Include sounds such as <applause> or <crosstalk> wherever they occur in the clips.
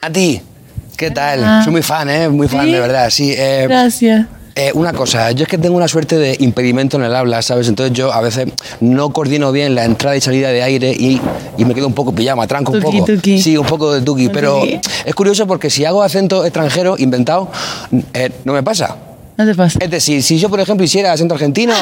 A ti, ¿qué tal? Ah. Soy muy fan, ¿eh? Muy fan, ¿Sí? de verdad, sí. Eh, Gracias. eh, una cosa, yo es que tengo una suerte de impedimento en el habla, ¿sabes? Entonces yo a veces no coordino bien la entrada y salida de aire y, y me quedo un poco pillado, me atranco un Tuki, poco. tuki. Sí, un poco de tuki, pero tuki. es curioso porque si hago acento extranjero inventado, eh, no me pasa. No te pasa. Es decir, si yo, por ejemplo, hiciera acento argentino,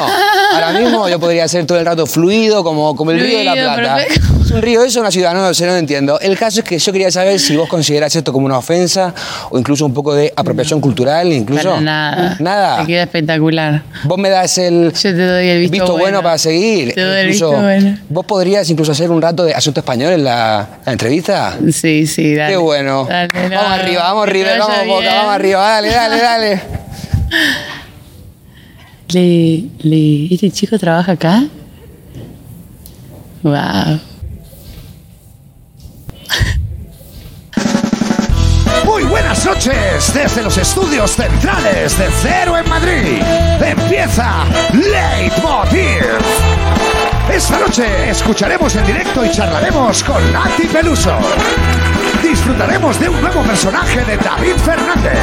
ahora mismo yo podría ser todo el rato fluido, como, como el río de la Plata. perfecto. ¿Es un río eso una ciudad? No no lo entiendo. El caso es que yo quería saber si vos considerás esto como una ofensa o incluso un poco de apropiación cultural, incluso. Para nada. Nada. Te queda espectacular. Vos me das el Yo te doy el visto, bueno. para seguir. Te doy el visto bueno. Vos podrías incluso hacer un rato de asunto español en la, la entrevista. Sí, sí, dale. Qué bueno. Dale, vamos no, arriba, vamos arriba, vamos Boca, bien. vamos arriba. Dale, dale, dale. <laughs> Le, le, ¿Este chico trabaja acá? Wow. Noches desde los estudios centrales de Cero en Madrid. Empieza Leitmotiv. Esta noche escucharemos en directo y charlaremos con Nati Peluso. Disfrutaremos de un nuevo personaje de David Fernández.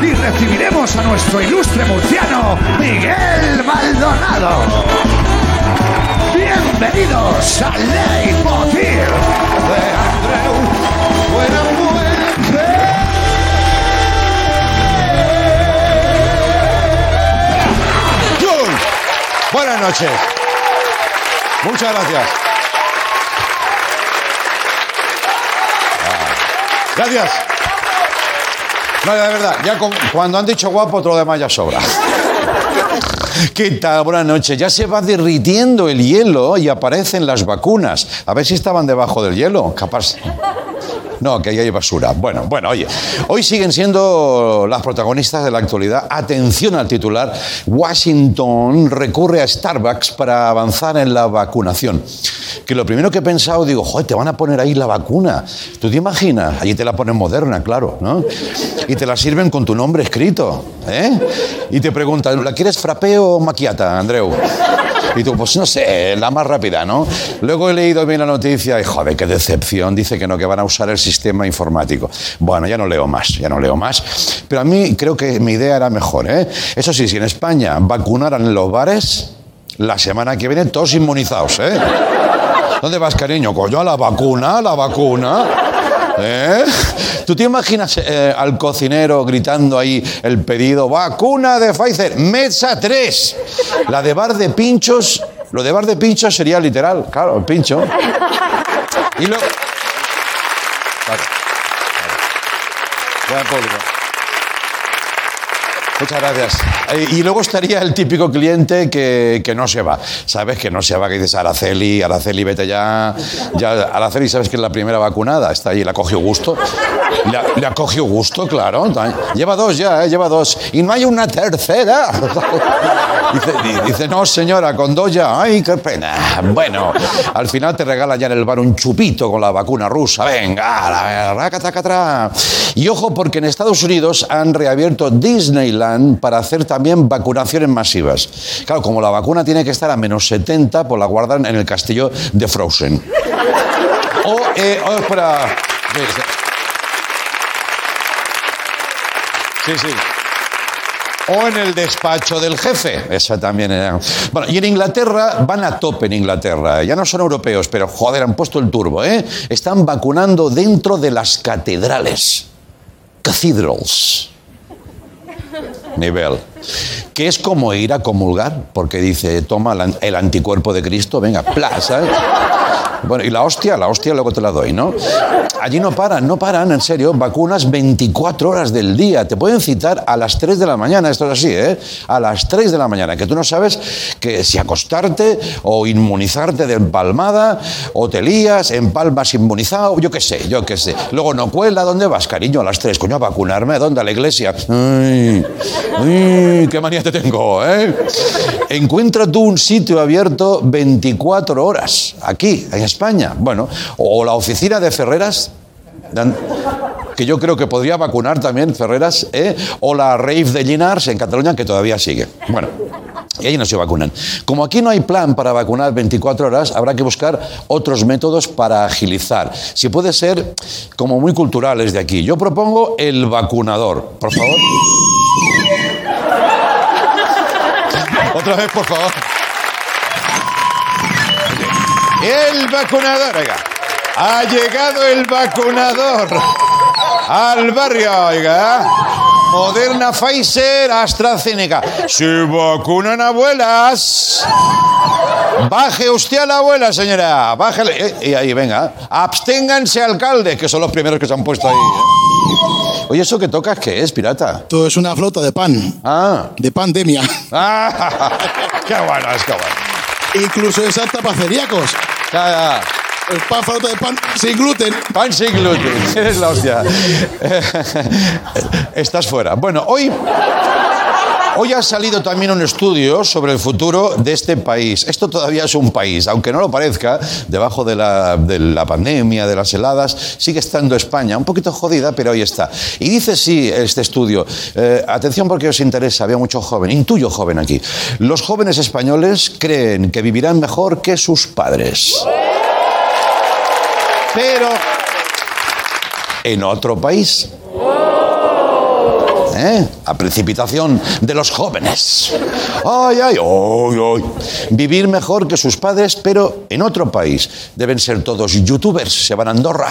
Y recibiremos a nuestro ilustre murciano Miguel Maldonado. Bienvenidos a Leitmotiv de Andreu Buenafuente. Buenas noches. Muchas gracias. Ah, Gracias. No, de verdad, ya cuando han dicho guapo, todo lo demás ya sobra. ¿Qué tal? Buenas noches. Ya se va derritiendo el hielo y aparecen las vacunas. A ver si estaban debajo del hielo. Capaz. No, que ahí hay basura. Bueno, bueno, oye. Hoy siguen siendo las protagonistas de la actualidad. Atención al titular. Washington recurre a Starbucks para avanzar en la vacunación. Que lo primero que he pensado, digo, joder, te van a poner ahí la vacuna. ¿Tú te imaginas? Allí te la ponen moderna, claro, ¿no? Y te la sirven con tu nombre escrito, ¿eh? Y te preguntan, ¿la quieres frappé o maquiata, Andreu? Y tú, pues no sé, la más rápida, ¿no? Luego he leído bien la noticia y, joder, qué decepción. Dice que no, que van a usar el sistema informático. Bueno, ya no leo más, ya no leo más. Pero a mí creo que mi idea era mejor, ¿eh? Eso sí, si en España vacunaran los bares, la semana que viene todos inmunizados, ¿eh? ¿Dónde vas, cariño? Coño, a la vacuna, a la vacuna. ¿Eh? <laughs> ¿Tú te imaginas eh, al cocinero gritando ahí el pedido, vacuna de Pfizer, mesa 3? La de bar de pinchos, lo de bar de pinchos sería literal, claro, el pincho. Y. Buen público. Muchas gracias. Eh, Y luego estaría el típico cliente que, que no se va. ¿Sabes? Que no se va, que dices, Araceli, Araceli, vete ya. ya Araceli, ¿sabes que es la primera vacunada? Está ahí, le ha cogido gusto. Le le ha cogido gusto, claro. Lleva dos ya, ¿eh? lleva dos. Y no hay una tercera. <laughs> Dice, di- dice, no, señora, con dos ya. Ay, qué pena. Bueno, al final te regalan ya en el bar un chupito con la vacuna rusa. Venga, la racatacatra. Y ojo, porque en Estados Unidos han reabierto Disneyland para hacer también vacunaciones masivas. Claro, como la vacuna tiene que estar a menos 70, pues la guardan en el castillo de Frozen. O, eh, o. Sí, sí. O en el despacho del jefe. Esa también era. Bueno, y en Inglaterra van a tope en Inglaterra. Ya no son europeos, pero joder, han puesto el turbo, ¿eh? Están vacunando dentro de las catedrales. Cathedrals. Nivel. Que es como ir a comulgar, porque dice, toma el anticuerpo de Cristo, venga, pla, ¿sabes? Bueno, y la hostia, la hostia luego te la doy, ¿no? Allí no paran, no paran, en serio, vacunas 24 horas del día. Te pueden citar a las 3 de la mañana, esto es así, ¿eh? A las 3 de la mañana, que tú no sabes que si acostarte o inmunizarte de empalmada, o te lías, empalmas inmunizado, yo qué sé, yo qué sé. Luego no cuela, ¿dónde vas, cariño? A las 3, coño, a vacunarme, ¿a dónde? A la iglesia. Ay, qué manía te tengo, ¿eh? Encuentra tú un sitio abierto 24 horas, aquí, en España. Bueno, o la oficina de Ferreras, que yo creo que podría vacunar también Ferreras, ¿eh? o la Rave de Llinars en Cataluña, que todavía sigue. Bueno, Y allí no se vacunan. Como aquí no hay plan para vacunar 24 horas, habrá que buscar otros métodos para agilizar. Si puede ser como muy culturales de aquí. Yo propongo el vacunador. Por favor. <laughs> Otra vez, por favor. El vacunador, oiga. Ha llegado el vacunador al barrio, oiga. Moderna, Pfizer, AstraZeneca. Se vacunan abuelas. Baje usted a la abuela, señora. Bájale. Eh, y ahí, venga. Absténganse, alcalde, que son los primeros que se han puesto ahí. ¿eh? Oye, ¿eso que tocas qué es, pirata? Esto es una flota de pan. Ah. De pandemia. Ah, <laughs> qué bueno, es que bueno. Incluso es apta para celíacos. Ya, ya. El pan flota de pan sin gluten. Pan sin gluten. <laughs> Eres la hostia. <laughs> Estás fuera. Bueno, hoy. Hoy ha salido también un estudio sobre el futuro de este país. Esto todavía es un país, aunque no lo parezca, debajo de la, de la pandemia, de las heladas, sigue estando España, un poquito jodida, pero ahí está. Y dice sí este estudio, eh, atención porque os interesa, había mucho joven, intuyo joven aquí. Los jóvenes españoles creen que vivirán mejor que sus padres. Pero en otro país. ¿Eh? A precipitación de los jóvenes. Ay, ay, ay, ay. Vivir mejor que sus padres, pero en otro país. Deben ser todos youtubers, se van a Andorra.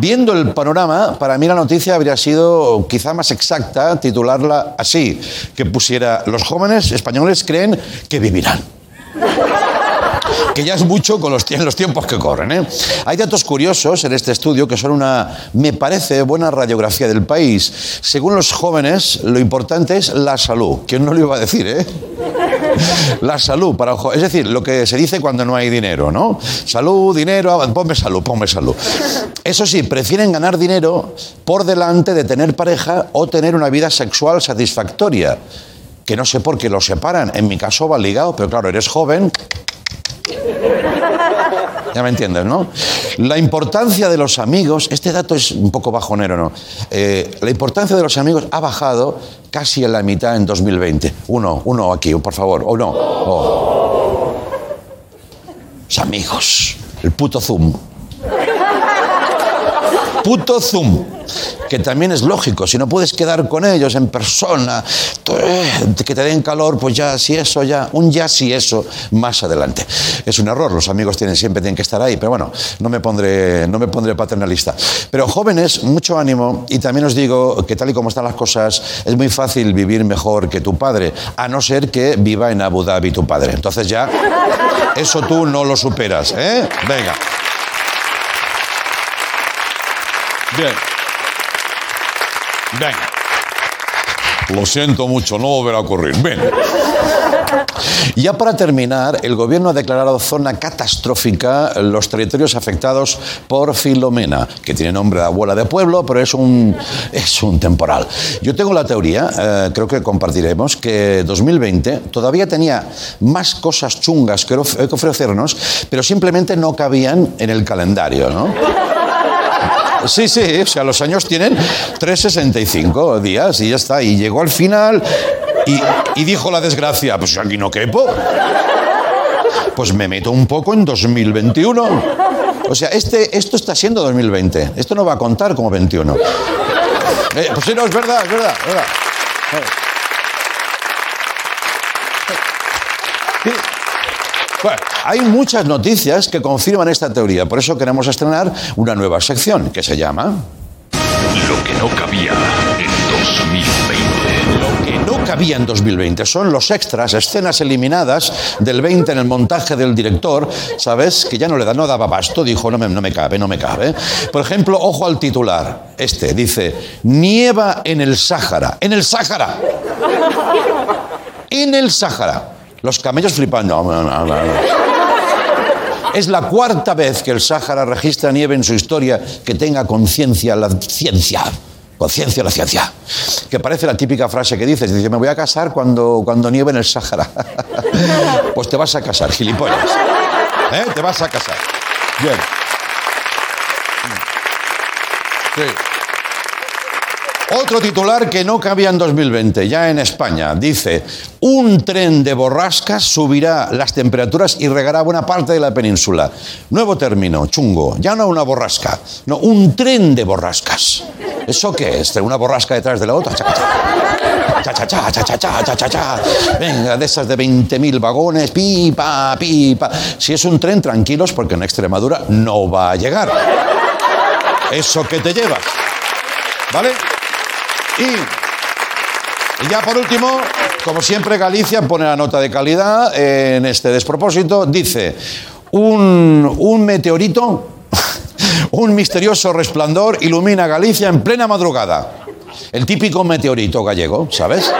Viendo el panorama, para mí la noticia habría sido quizá más exacta titularla así, que pusiera, los jóvenes españoles creen que vivirán que ya es mucho con los, tie- los tiempos que corren. ¿eh? Hay datos curiosos en este estudio que son una, me parece, buena radiografía del país. Según los jóvenes, lo importante es la salud. ¿Quién no lo iba a decir, eh? La salud para. Es decir, lo que se dice cuando no hay dinero, ¿no? Salud, dinero, ponme salud, ponme salud. Eso sí, prefieren ganar dinero por delante de tener pareja o tener una vida sexual satisfactoria. Que no sé por qué lo separan. En mi caso va ligado, pero claro, eres joven, <laughs> ya me entiendes, ¿no? La importancia de los amigos, este dato es un poco bajonero, ¿no? Eh, la importancia de los amigos ha bajado casi en la mitad en 2020. Uno, uno aquí, por favor, o no. Oh. Los amigos, el puto Zoom. Puto Zoom, que también es lógico, si no puedes quedar con ellos en persona, eh, que te den calor, pues ya, si eso, ya, un ya, si eso, más adelante. Es un error, los amigos tienen, siempre tienen que estar ahí, pero bueno, no me pondré, no me pondré paternalista. Pero jóvenes, mucho ánimo, y también os digo que tal y como están las cosas, es muy fácil vivir mejor que tu padre, a no ser que viva en Abu Dhabi tu padre. Entonces ya, eso tú no lo superas, ¿eh? Venga. Bien. Venga. Lo siento mucho, no volverá a ocurrir. Bien. Ya para terminar, el gobierno ha declarado zona catastrófica los territorios afectados por Filomena, que tiene nombre de abuela de pueblo, pero es un, es un temporal. Yo tengo la teoría, eh, creo que compartiremos, que 2020 todavía tenía más cosas chungas que que ofrecernos, pero simplemente no cabían en el calendario, ¿no? Sí, sí, o sea, los años tienen 365 días y ya está. Y llegó al final y, dijo la desgracia, pues aquí no quepo. Pues me meto un poco en 2021. O sea, este, esto está siendo 2020. Esto no va a contar como 21. Eh, pues sí, no, es verdad, es verdad, es verdad. Sí. Bueno, hay muchas noticias que confirman esta teoría, por eso queremos estrenar una nueva sección que se llama Lo que no cabía en 2020. Lo que no cabía en 2020 son los extras, escenas eliminadas del 20 en el montaje del director, ¿sabes? Que ya no le da, no daba basto, dijo, no me, no me cabe, no me cabe. Por ejemplo, ojo al titular, este, dice, nieva en el Sáhara, en el Sáhara, en el Sáhara. Los camellos flipando. Es la cuarta vez que el Sáhara registra nieve en su historia que tenga conciencia la ciencia. Conciencia la ciencia. Que parece la típica frase que dices. Dice, me voy a casar cuando, cuando nieve en el Sáhara. <laughs> pues te vas a casar, gilipollas. ¿Eh? Te vas a casar. Bien. Sí. Otro titular que no cabía en 2020, ya en España, dice, un tren de borrascas subirá las temperaturas y regará buena parte de la península. Nuevo término, chungo, ya no una borrasca, no, un tren de borrascas. ¿Eso qué es? ¿Una borrasca detrás de la otra? Cha, cha, cha, cha, cha, cha, cha, cha, cha. Venga, de esas de 20.000 vagones, pipa, pipa. Si es un tren, tranquilos, porque en Extremadura no va a llegar. Eso que te llevas. ¿Vale? Y, ya por último, como siempre, Galicia pone la nota de calidad en este despropósito. Dice, un, un meteorito, <laughs> un misterioso resplandor ilumina Galicia en plena madrugada. El típico meteorito gallego, ¿sabes?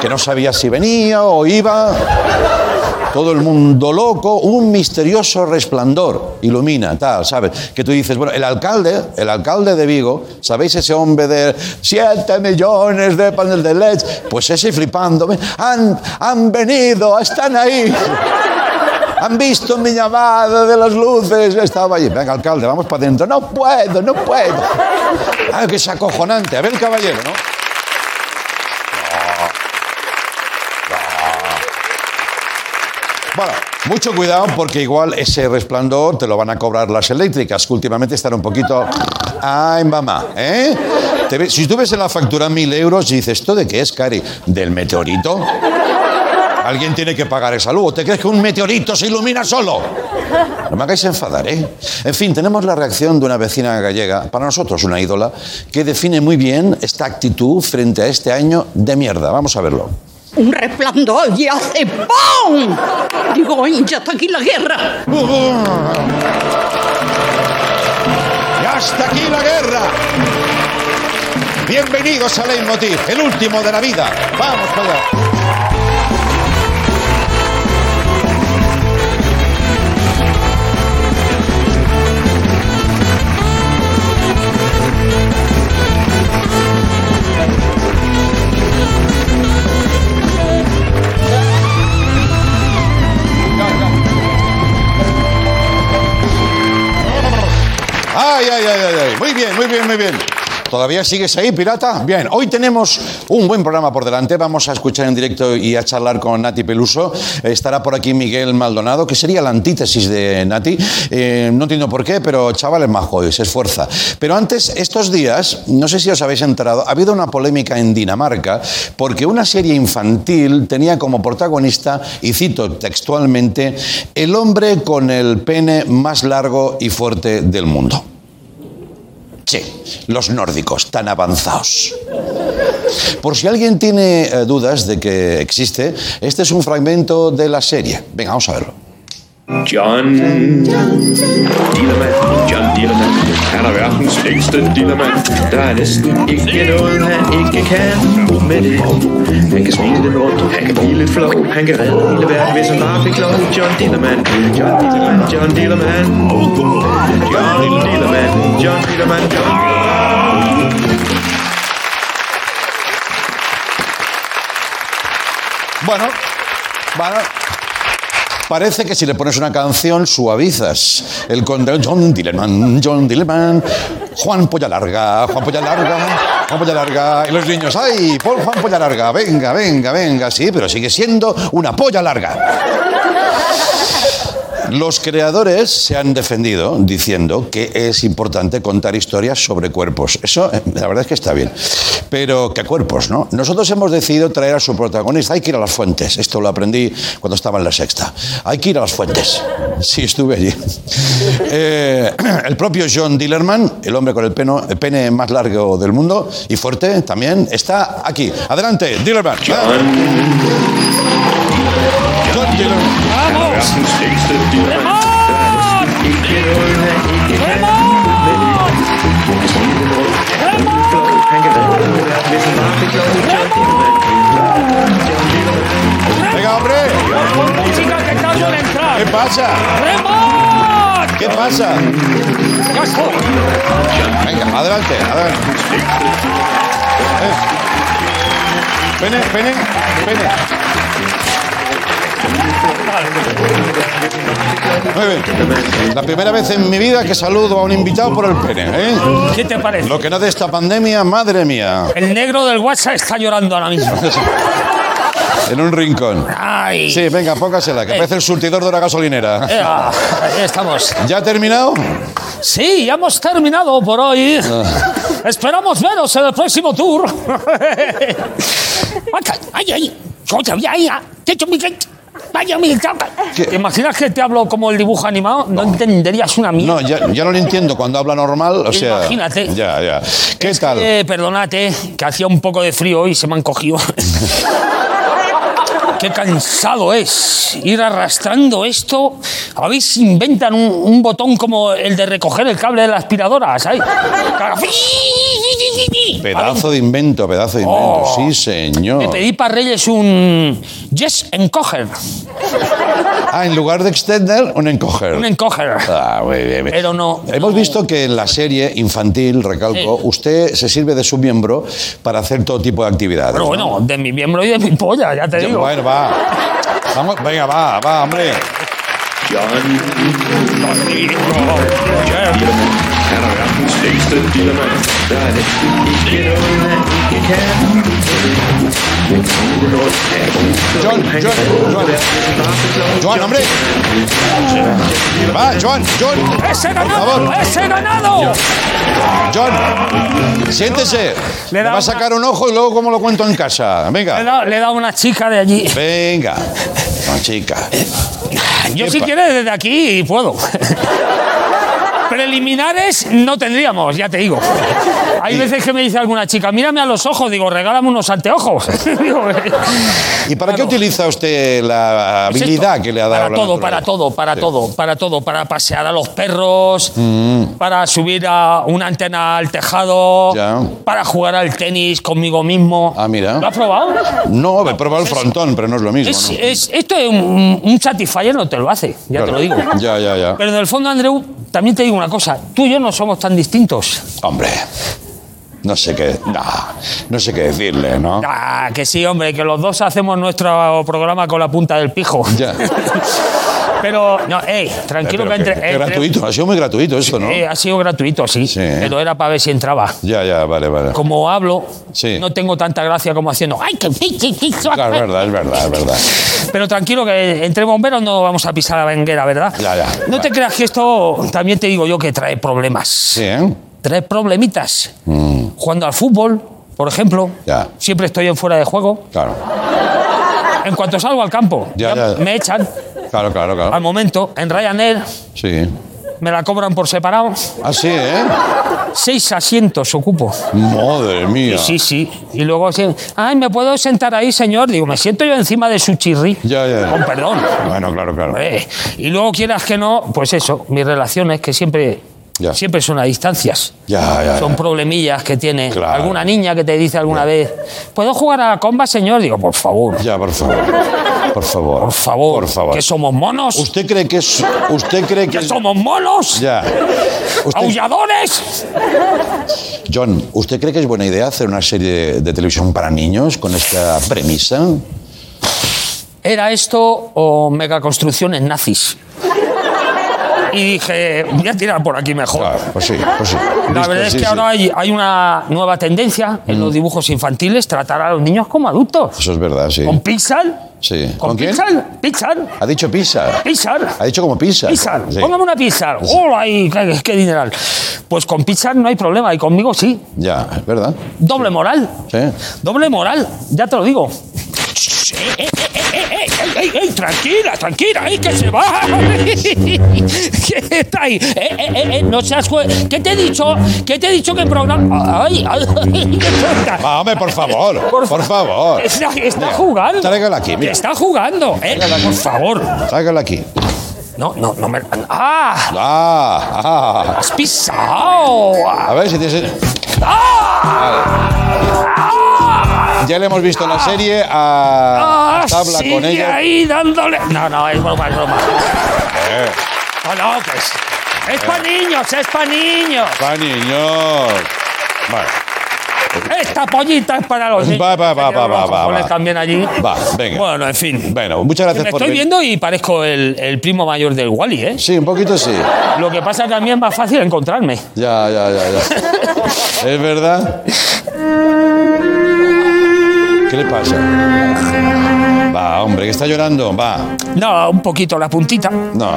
Que no sabía si venía o iba. Todo el mundo loco, un misterioso resplandor ilumina, tal, ¿sabes? Que tú dices, bueno, el alcalde, el alcalde de Vigo, ¿sabéis ese hombre de 7 millones de paneles de LED? Pues ese flipando, han, han venido, están ahí. Han visto mi llamada de las luces, estaba allí. Venga, alcalde, vamos para adentro. No puedo, no puedo. Ah, que es acojonante. A ver, caballero, ¿no? Bueno, mucho cuidado porque igual ese resplandor te lo van a cobrar las eléctricas, que últimamente están un poquito... ¡Ay, mamá! ¿Eh? Si tú ves en la factura mil euros y dices, ¿esto de qué es, Cari? ¿Del meteorito? Alguien tiene que pagar esa luz. ¿O ¿Te crees que un meteorito se ilumina solo? No me hagáis enfadar, ¿eh? En fin, tenemos la reacción de una vecina gallega, para nosotros una ídola, que define muy bien esta actitud frente a este año de mierda. Vamos a verlo. Un resplandor y hace ¡pum! Digo, "Ay, ya está aquí la guerra. ¡Y hasta aquí la guerra! Bienvenidos a Leitmotiv, el último de la vida. Vamos para. Ay, ay, ay, ay. Muy bien, muy bien, muy bien. ¿Todavía sigues ahí, pirata? Bien, hoy tenemos un buen programa por delante. Vamos a escuchar en directo y a charlar con Nati Peluso. Estará por aquí Miguel Maldonado, que sería la antítesis de Nati. Eh, no entiendo por qué, pero chaval es majo y. Pero antes, estos días, no sé si os habéis enterado, ha habido una polémica en Dinamarca porque una serie infantil tenía como protagonista, y cito textualmente, el hombre con el pene más largo y fuerte del mundo. Sí, los nórdicos, tan avanzados. Por si alguien tiene eh, dudas de que existe, este es un fragmento de la serie. Venga, vamos a verlo. John Dillermand, John Dillermand, han er verdens længste dillermand. Der er næsten ikke noget, han ikke kan med det. Han kan smile lidt rundt, han kan blive lidt flov, han kan redde hele verden, hvis han bare fik lov. John Dillermand, John Dillermand, John Dillermand. John Dillermand, John Dillermand, John Bueno, bueno. Parece que si le pones una canción suavizas el conde John Dillerman, John Dillerman, Juan Polla Larga, Juan Polla Larga, Juan Polla Larga. Y los niños, ¡ay, por Juan Polla Larga! Venga, venga, venga, sí, pero sigue siendo una polla larga. Los creadores se han defendido diciendo que es importante contar historias sobre cuerpos. Eso, eh, la verdad es que está bien. Pero, ¿qué cuerpos, no? Nosotros hemos decidido traer a su protagonista. Hay que ir a las fuentes. Esto lo aprendí cuando estaba en la sexta. Hay que ir a las fuentes. Sí, estuve allí. <laughs> Eh, <clears throat> el propio John Dillerman, el hombre con el, peno- el pene más largo del mundo y fuerte también, está aquí. Adelante, Dillerman. John Cóntelo. ¡Vamos! ¡Venga, hombre! ¿Qué pasa? ¿Qué pasa? Venga, adelante, adelante. Eh. Ven, ven, ven. Muy bien. La primera vez en mi vida que saludo a un invitado por el pene, ¿eh? ¿Qué te parece? Lo que no de esta pandemia, madre mía. El negro del WhatsApp está llorando ahora mismo. En un rincón. Ay. Sí, venga, póngasela, que Eh. parece el surtidor de una gasolinera. Eh, ah, ahí estamos. ¿Ya ha terminado? Sí, ya hemos terminado por hoy. Esperamos veros en el próximo tour. Ay, ay, ay, ay, ay, Vaya, mi chapa. ¿Qué? ¿Te imaginas que te hablo como el dibujo animado? No, entenderías una mierda. No, ya, ya no lo entiendo cuando habla normal, o sea... Imagínate. Ya, ya. ¿Qué tal? Eh, perdonate, que hacía un poco de frío y se me han cogido. <laughs> Qué cansado es ir arrastrando esto. A inventan un, un botón como el de recoger el cable de la aspiradora, ¿sabes? Pedazo de invento, pedazo de invento. Oh. Sí, Me señor. pedí para Reyes un Yes Encoger. Ah, en lugar de extender, un encoger. Un encoger. Ah, muy bien. Pero no. Hemos visto que en la serie infantil, recalco, Sí. usted se sirve de su miembro para hacer todo tipo de actividades. Pero ¿no? bueno, de mi miembro y de mi polla, ya te Ya, digo. Bueno, va. Vamos, venga, va, va, hombre. John, John, John. Joan, hombre. Va, Joan, John. ¡Ese ganado! ¡Ese ganado! John, siéntese. Le da va a una- sacar un ojo y luego cómo lo cuento en casa. Venga. le he dado una chica de allí. Venga. No, chica. Yo ¿Qué si quieres desde aquí puedo. Preliminares no tendríamos, ya te digo. Hay veces que me dice alguna chica, mírame a los ojos, digo, regálame unos anteojos. <laughs> Eh, ¿Y para qué utiliza usted la habilidad que le ha dado Para la todo, para todo, para Sí. todo, para todo. Para pasear a los perros, para subir a una antena al tejado, Ya. para jugar al tenis conmigo mismo. Ah, mira. ¿Lo has probado? No, he probado el frontón, pero no es lo mismo. Es- ¿no? es- esto es un, un no te lo hace, ya te lo digo. Ya, ya, ya. Pero en el fondo, Andreu, también te digo una cosa. Tú y yo no somos tan distintos. Hombre, no sé qué, no, no sé qué decirle, ¿no? Ah, que sí, hombre, que los dos hacemos nuestro programa con la punta del pijo. Ya. <laughs> Pero, no, ey, tranquilo Pero que entre... gratuito, ha sido muy gratuito esto, ¿no? Eh, ha sido gratuito, sí, Sí. Pero era para ver si entraba. Ya, ya, vale, vale. Como hablo, Sí. no tengo tanta gracia como haciendo. ¡Ay, que Claro, es verdad, es verdad, es verdad. Pero tranquilo, que entre bomberos no vamos a pisar la venguera, ¿verdad? Ya, ya. No te creas que esto también te digo yo que trae problemas. Sí, ¿eh? Trae problemitas. Jugando al fútbol, por ejemplo, Mm. Ya. siempre estoy en fuera de juego. Claro, En cuanto salgo al campo, Ya, ya ya. me echan claro, claro, al claro. momento. En Ryanair Sí. me la cobran por separado. Ah, sí, ¿eh? Seis asientos ocupo. Madre mía. Sí, sí. Y luego, sí, ay, ¿me puedo sentar ahí, señor? Digo, me siento yo encima de su chirri. Ya, ya. Con perdón. Bueno, claro, claro. Eh, y luego quieras que no, pues eso, mis relaciones que siempre, Ya. siempre son a distancias. Ya, ya, Son ya. problemillas que tiene Claro. alguna niña que te dice alguna vez, ¿puedo jugar a la comba, señor? Digo, por favor, Ya, por favor. Por favor. por favor, Por favor. que somos monos, ¿Usted cree que es... ¿Usted cree que que somos monos, Ya. Usted- aulladores. John, ¿usted cree que es buena idea hacer una serie de, de televisión para niños con esta premisa? ¿Era esto o megaconstrucciones nazis? Y dije, voy a tirar por aquí mejor. Claro, pues sí, pues sí. La verdad es sí, que sí. ahora hay, hay una nueva tendencia en los dibujos infantiles, tratar a los niños como adultos. Eso es verdad, sí. ¿Con Pixar? Sí. ¿Con, ¿Con quién? Pixar? ¿Pixar? Ha dicho pizza. ¿Pixar? Ha dicho como pizza. Pixar. Sí. Póngame una Pixar. ¡Oh, ay, qué, qué dineral! Pues con Pixar no hay problema y conmigo sí. Ya, es verdad. Doble moral. Sí. Doble moral, ya te lo digo. Eh, eh, eh, eh, eh, eh, tranquila, tranquila, ey, que se va. ¿Qué está ahí? Eh, eh, eh, eh, no seas ¿Qué te he dicho? ¿Qué te he dicho que programa? Ay, ay, hombre, por favor. Por, fa- favor. Está, jugando. tráigala aquí, mira. Está jugando. Eh, por favor. Tráigala aquí. No, no, no me. ¡Ah! Ah, ah. ¡Has pisado! A ver si tienes... Ya le hemos visto la serie a ¡Ah! tabla sigue con ella. ahí dándole. No, no, es broma, es broma. Eh, No, no, que es. Es para niños, es para niños. va, niños. Vale. Esta pollita es para los niños. Va, va, va, va, va, va, va. también allí. Va, venga. Bueno, en fin. Bueno, muchas gracias Me por estoy venir. viendo y parezco el, el primo mayor del Wally, ¿eh? Sí, un poquito sí. Lo que pasa es que a mí es más fácil encontrarme. Ya, ya, ya, ya. <laughs> ¿Es verdad? ¿Qué le pasa? Va, hombre, que está llorando. Va. No, un poquito la puntita. No.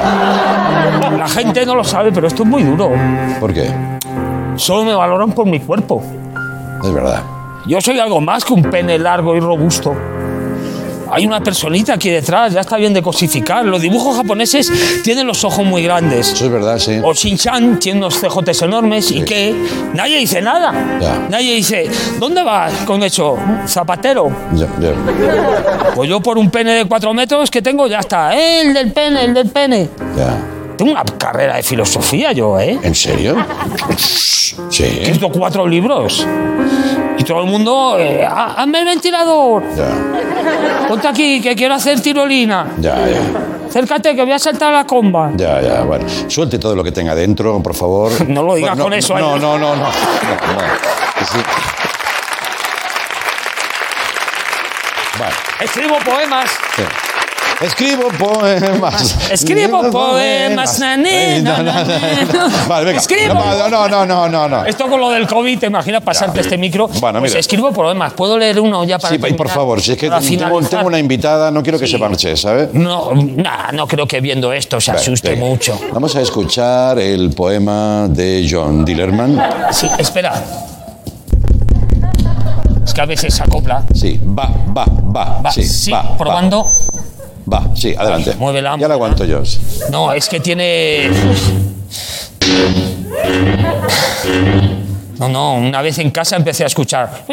La gente no lo sabe, pero esto es muy duro. ¿Por qué? Solo me valoran por mi cuerpo. Es verdad. Yo soy algo más que un pene largo y robusto. Hay una personita aquí detrás, ya está bien de cosificar. Los dibujos japoneses tienen los ojos muy grandes. Eso es verdad, sí. O Shin-chan tiene unos cejotes enormes y que nadie dice nada. Ya. Nadie dice, ¿dónde vas con eso? ¿Zapatero? Ya, ya, Pues yo por un pene de cuatro metros que tengo ya está. ¡Eh, el del pene, el del pene! ya. Tengo una carrera de filosofía yo, ¿eh? ¿En serio? <laughs> He Sí. escrito cuatro libros. Y todo el mundo, eh, "Ah, hazme el ventilador. Ya, Ponte aquí, que quiero hacer tirolina. ya, ya. Acércate, que voy a saltar la comba. Ya, ya, bueno. Suelte todo lo que tenga dentro, por favor. No lo digas Bueno, con eso No, ahí. no, no, no. no, no. Sí. Vale. Escribo poemas. sí. Escribo poemas. Escribo poemas, na, ne, na, na, na. Vale, venga. Escribo. No, no, no, no, no, no. Esto con lo del COVID, ¿te imaginas pasarte este micro? Bueno, pues mira. escribo poemas. ¿Puedo leer uno ya para Sí, por favor, si es que tengo, tengo una invitada, no quiero que Sí. se marche, ¿sabes? No, nah, no creo que viendo esto se asuste mucho. Vamos a escuchar el poema de John Dillerman. Sí, espera. Es que a veces se acopla. Sí, va, va, va. Va, sí, sí, va, probando. Va, va, sí, adelante. Muévela, Ya muévela. la aguanto yo. No, es que tiene. No, no, una vez en casa empecé a escuchar.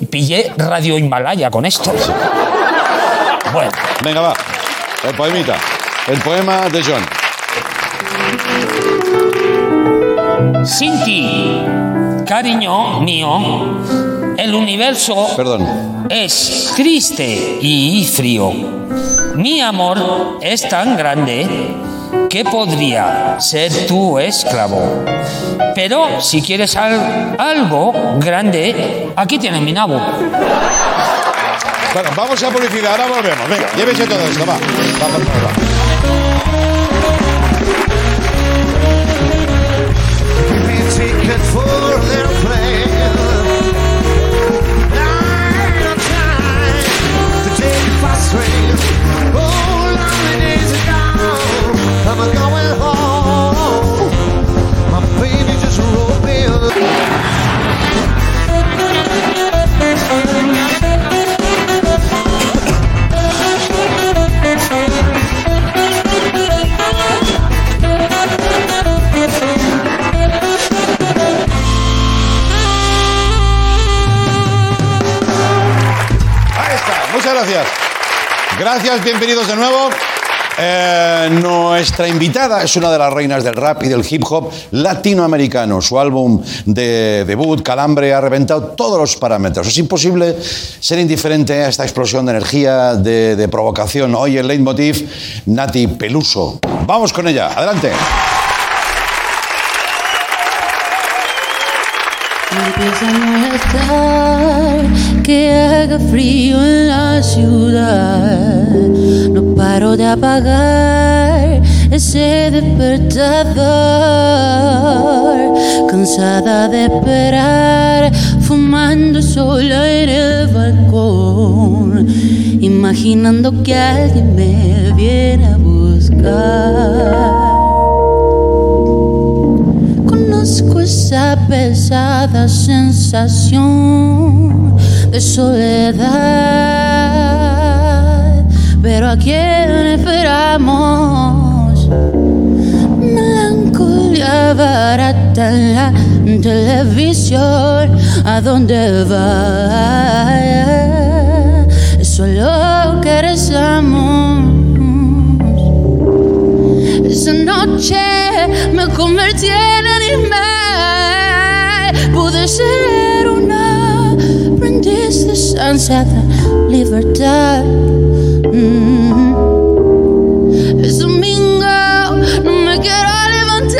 Y pillé Radio Himalaya con esto. Bueno, Venga, va. El poemita. El poema de John. sin ti, cariño mío, universo Perdón. es triste y frío. Mi amor es tan grande que podría ser tu esclavo. Pero si quieres al- algo grande, aquí tienes mi nabo. Bueno, vamos a publicidad, ahora volvemos. Venga, llévese todo esto, va. Va, va, va, va. ticket for their muchas gracias. Gracias, bienvenidos de nuevo. Eh, nuestra invitada es una de las reinas del rap y del hip hop latinoamericano. Su álbum de debut, Calambre, ha reventado todos los parámetros. Es imposible ser indiferente a esta explosión de energía, de, de provocación. Hoy el leitmotiv, Nati Peluso. Vamos con ella, adelante. Empieza a molestar que haga frío en la ciudad. No paro de apagar ese despertador. Cansada de esperar, fumando sola en el balcón. Imaginando que alguien me viene a buscar. Pesada sensación de soledad, pero a quién esperamos? Melancolía barata en la televisión, ¿a dónde va? Eso es lo que rezamos. Esa noche me convertí en animal. Ser una aprendiz de sensata libertad. Mm. Es domingo, no me quiero levantar.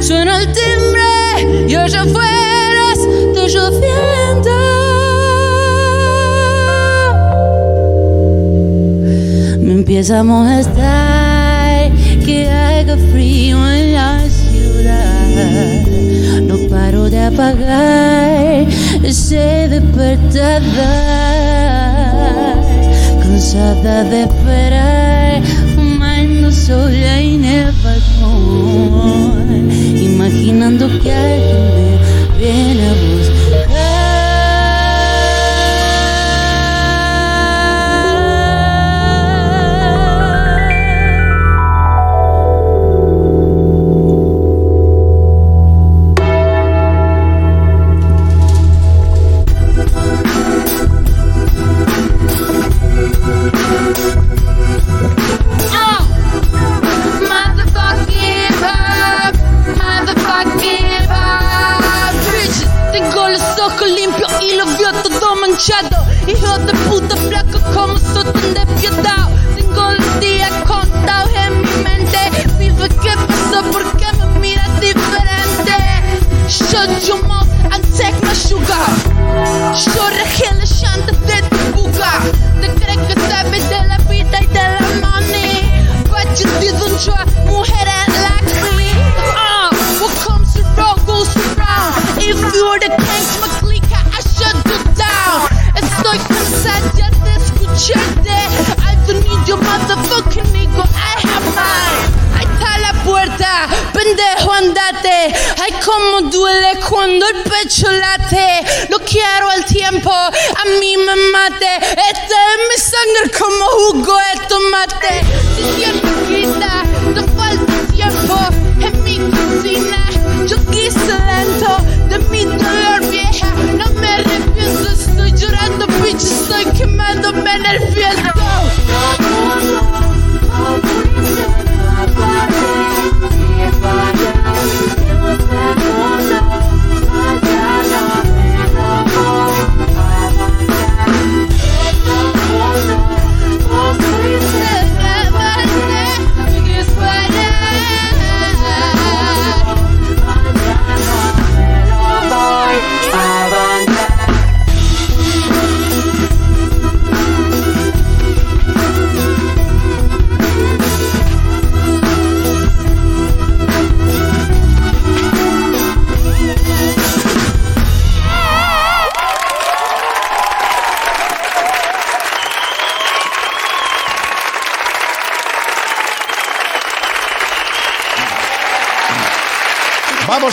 Suena el timbre y allá afuera está lloviendo. Me empieza a molestar que haga frío en la ciudad. Apagar ese despertador. Cansada de esperar, fumando sola en el balcón. Imaginando que alguien me viene a Ah!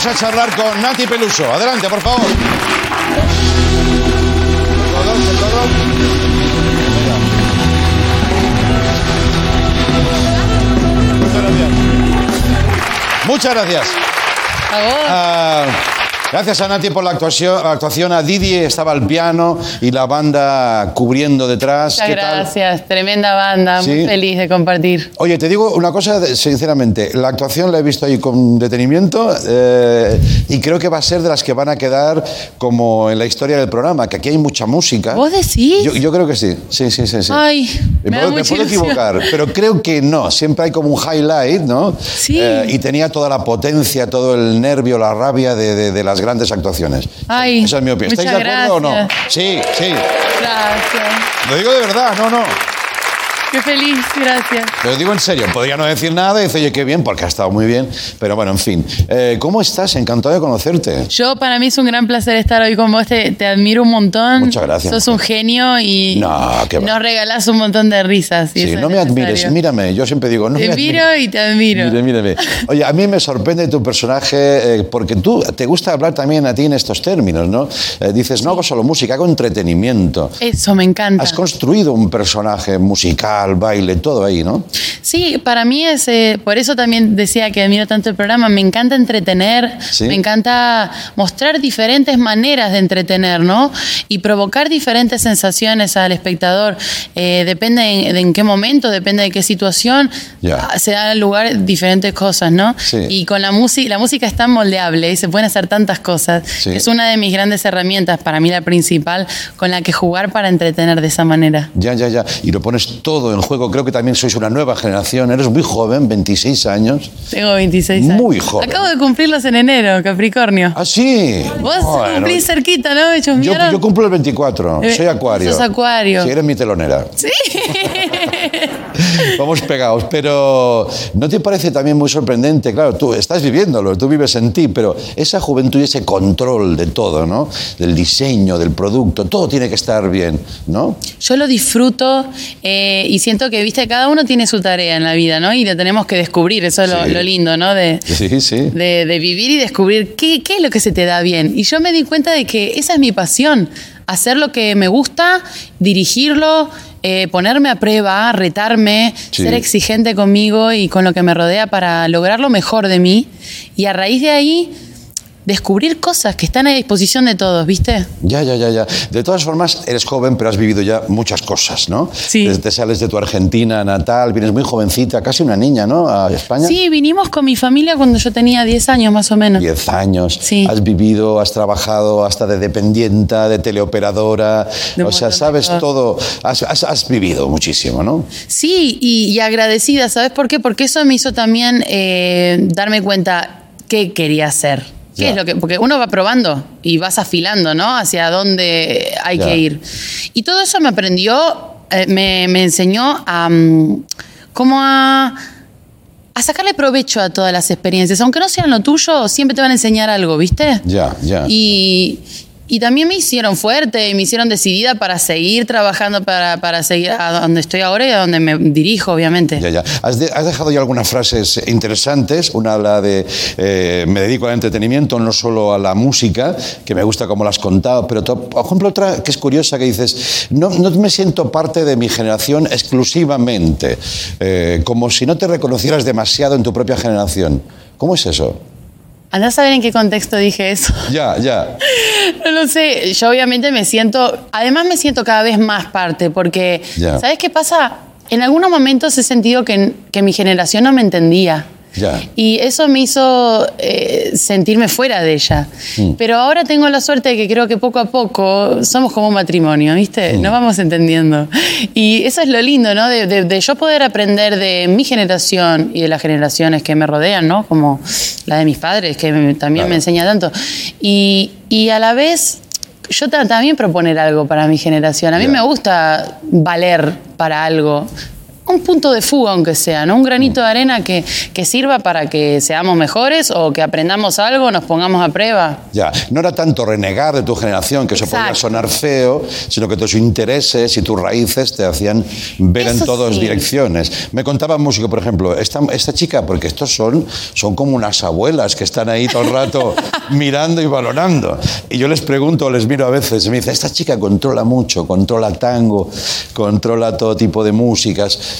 Vamos a charlar con Nati Peluso. Adelante, por favor. Muchas gracias. Ah, gracias a Nati por la actuación, actuación. A Didi estaba al piano y la banda cubriendo detrás. Muchas ¿Qué tal? gracias, tremenda banda, muy Sí. feliz de compartir. Oye, te digo una cosa sinceramente. La actuación la he visto ahí con detenimiento eh, y creo que va a ser de las que van a quedar como en la historia del programa, que aquí hay mucha música. ¿Vos decís? Yo, yo creo que sí, sí, sí, sí. sí. Ay, me, me da puedo- me puedo equivocar, pero creo que no. Siempre hay como un highlight, ¿no? Sí. Eh, y tenía toda la potencia, todo el nervio, la rabia de, de- de las grandes actuaciones. Ay, Esa es mi opinión. ¿Estáis de acuerdo o no? Sí, sí. Gracias. Lo digo de verdad, no, no. Qué feliz, gracias. Lo digo en serio, podría no decir nada y decir, oye, qué bien, porque ha estado muy bien. Pero bueno, en fin. Eh, ¿Cómo estás? Encantado de conocerte. Yo, para mí es un gran placer estar hoy con vos. Te, te admiro un montón. Muchas gracias, Sos un genio y No, qué nos regalás un montón de risas. y Sí, no me admires, mírame. Yo siempre digo, no Te me miro admires. y te admiro. Mire, míreme. Oye, a mí me sorprende tu personaje eh, porque tú te gusta hablar también a ti en estos términos, ¿no? Eh, dices, no hago solo música, hago entretenimiento. Eso, me encanta. Has construido un personaje musical, baile, todo ahí, ¿no? Sí, para mí es, eh, por eso también decía que admiro tanto el programa, me encanta entretener, Sí. me encanta mostrar diferentes maneras de entretener, ¿no? Y provocar diferentes sensaciones al espectador. Eh, depende en, de en qué momento, depende de qué situación, ah, se dan lugar diferentes cosas, ¿no? Sí. Y con la música, la música es tan moldeable y se pueden hacer tantas cosas. Sí. Es una de mis grandes herramientas, para mí la principal, con la que jugar para entretener de esa manera. Ya, ya, ya. Y lo pones todo todo en juego. Creo que también sois una nueva generación. Eres muy joven, 26 años. Tengo 26 años. Muy joven. Acabo de cumplirlos en enero, Capricornio. Ah, sí. Vos Bueno, cumplís cerquita, ¿no? ¿Me yo, yo cumplo el 24. Eh, Soy acuario. sos acuario. Sí, eres mi telonera. Sí. <laughs> Vamos pegados, pero ¿no te parece también muy sorprendente? Claro, tú estás viviéndolo, tú vives en ti, pero esa juventud y ese control de todo, ¿no? Del diseño, del producto, todo tiene que estar bien, ¿no? Yo lo disfruto eh, y siento que, viste, cada uno tiene su tarea en la vida, ¿no? Y la tenemos que descubrir, eso es lo, Sí. lo lindo, ¿no? De, Sí, sí. de, de vivir y descubrir qué, qué es lo que se te da bien. Y yo me di cuenta de que esa es mi pasión, hacer lo que me gusta, dirigirlo, eh, ponerme a prueba, retarme, Sí. ser exigente conmigo y con lo que me rodea para lograr lo mejor de mí. Y a raíz de ahí, descubrir cosas que están a disposición de todos, ¿viste? Ya, ya, ya, ya. De todas formas, eres joven, pero has vivido ya muchas cosas, ¿no? Sí. Desde te sales de tu Argentina natal, vienes muy jovencita, casi una niña, ¿no? A España. Sí, vinimos con mi familia cuando yo tenía 10 años más o menos. 10 años. Sí. Has vivido, has trabajado hasta de dependienta, de teleoperadora. De o sea, sabes todo. Has, has- has vivido muchísimo, ¿no? Sí, y, y agradecida, ¿sabes por qué? Porque eso me hizo también eh, darme cuenta qué quería hacer. ¿Qué es lo que, porque uno va probando y vas afilando, ¿no? Hacia dónde hay que ir. Y todo eso me aprendió, eh, me, me enseñó a mm, cómo a, a sacarle provecho a todas las experiencias. Aunque no sean lo tuyo, siempre te van a enseñar algo, ¿viste? Ya, ya. Y, y también me hicieron fuerte y me hicieron decidida para seguir trabajando, para, para seguir a donde estoy ahora y a donde me dirijo, obviamente. Ya, ya. Has, de- has dejado ya algunas frases interesantes. Una, la de eh, me dedico al entretenimiento, no solo a la música, que me gusta como la has contado, pero to- por ejemplo otra que es curiosa que dices, no, no me siento parte de mi generación exclusivamente, eh, como si no te reconocieras demasiado en tu propia generación. ¿Cómo es eso? Andás a ver en qué contexto dije eso. <laughs> Ya, ya. No lo sé. Yo obviamente me siento, además me siento cada vez más parte, porque, Ya. ¿sabes qué pasa? En algunos momentos he sentido que, que mi generación no me entendía. Ya. Y eso me hizo eh, sentirme fuera de ella. Mm. Pero ahora tengo la suerte de que creo que poco a poco somos como un matrimonio, ¿viste? Mm. Nos vamos entendiendo. Y eso es lo lindo, ¿no? De, de- de yo poder aprender de mi generación y de las generaciones que me rodean, ¿no? Como la de mis padres, que me- también Claro. me enseña tanto. Y, y a la vez... Yo ta- también proponer algo para mi generación. A mí me gusta valer para algo. Un punto de fuga, aunque sea, ¿no? Un granito de arena que, que sirva para que seamos mejores o que aprendamos algo, nos pongamos a prueba. Ya, no era tanto renegar de tu generación, que eso podía Exacto. sonar feo, sino que tus intereses y tus raíces te hacían ver en todas sí. direcciones. Me contaba un músico, por ejemplo, esta, esta chica, porque estos son, son como unas abuelas que están ahí todo el rato <laughs> mirando y valorando. Y yo les pregunto, les miro a veces, y me dice, esta chica controla mucho, controla tango, controla todo tipo de músicas.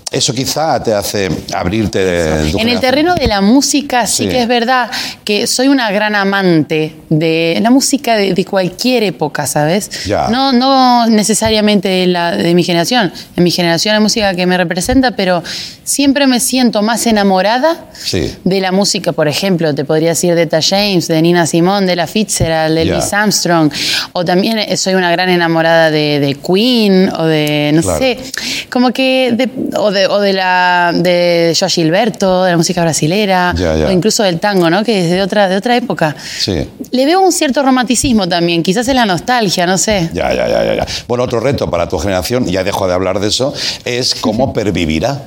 Eso quizá te hace abrirte de En el terreno de la música sí, Sí. que es verdad que soy una gran amante de la música de, de cualquier época, ¿sabes? Ya. No, no necesariamente la de mi generación. En mi generación hay música que me representa, pero siempre me siento más enamorada Sí. de la música, por ejemplo, te podría decir de Etta James, de Nina Simone, de la Fitzgerald, de Ya. Louis Armstrong, o también eh, soy una gran enamorada de, de Queen, o de, no Claro. sé, como que, de- o, de, o de la de Joao Gilberto, de la música brasilera, Ya, ya. o incluso del tango, ¿no? Que es de otra, de otra época. Sí. Le veo un cierto romanticismo también, quizás es la nostalgia, no sé. Ya, ya, ya, ya, ya. Bueno, otro reto para tu generación, ya dejo de hablar de eso, es cómo <laughs> pervivirá.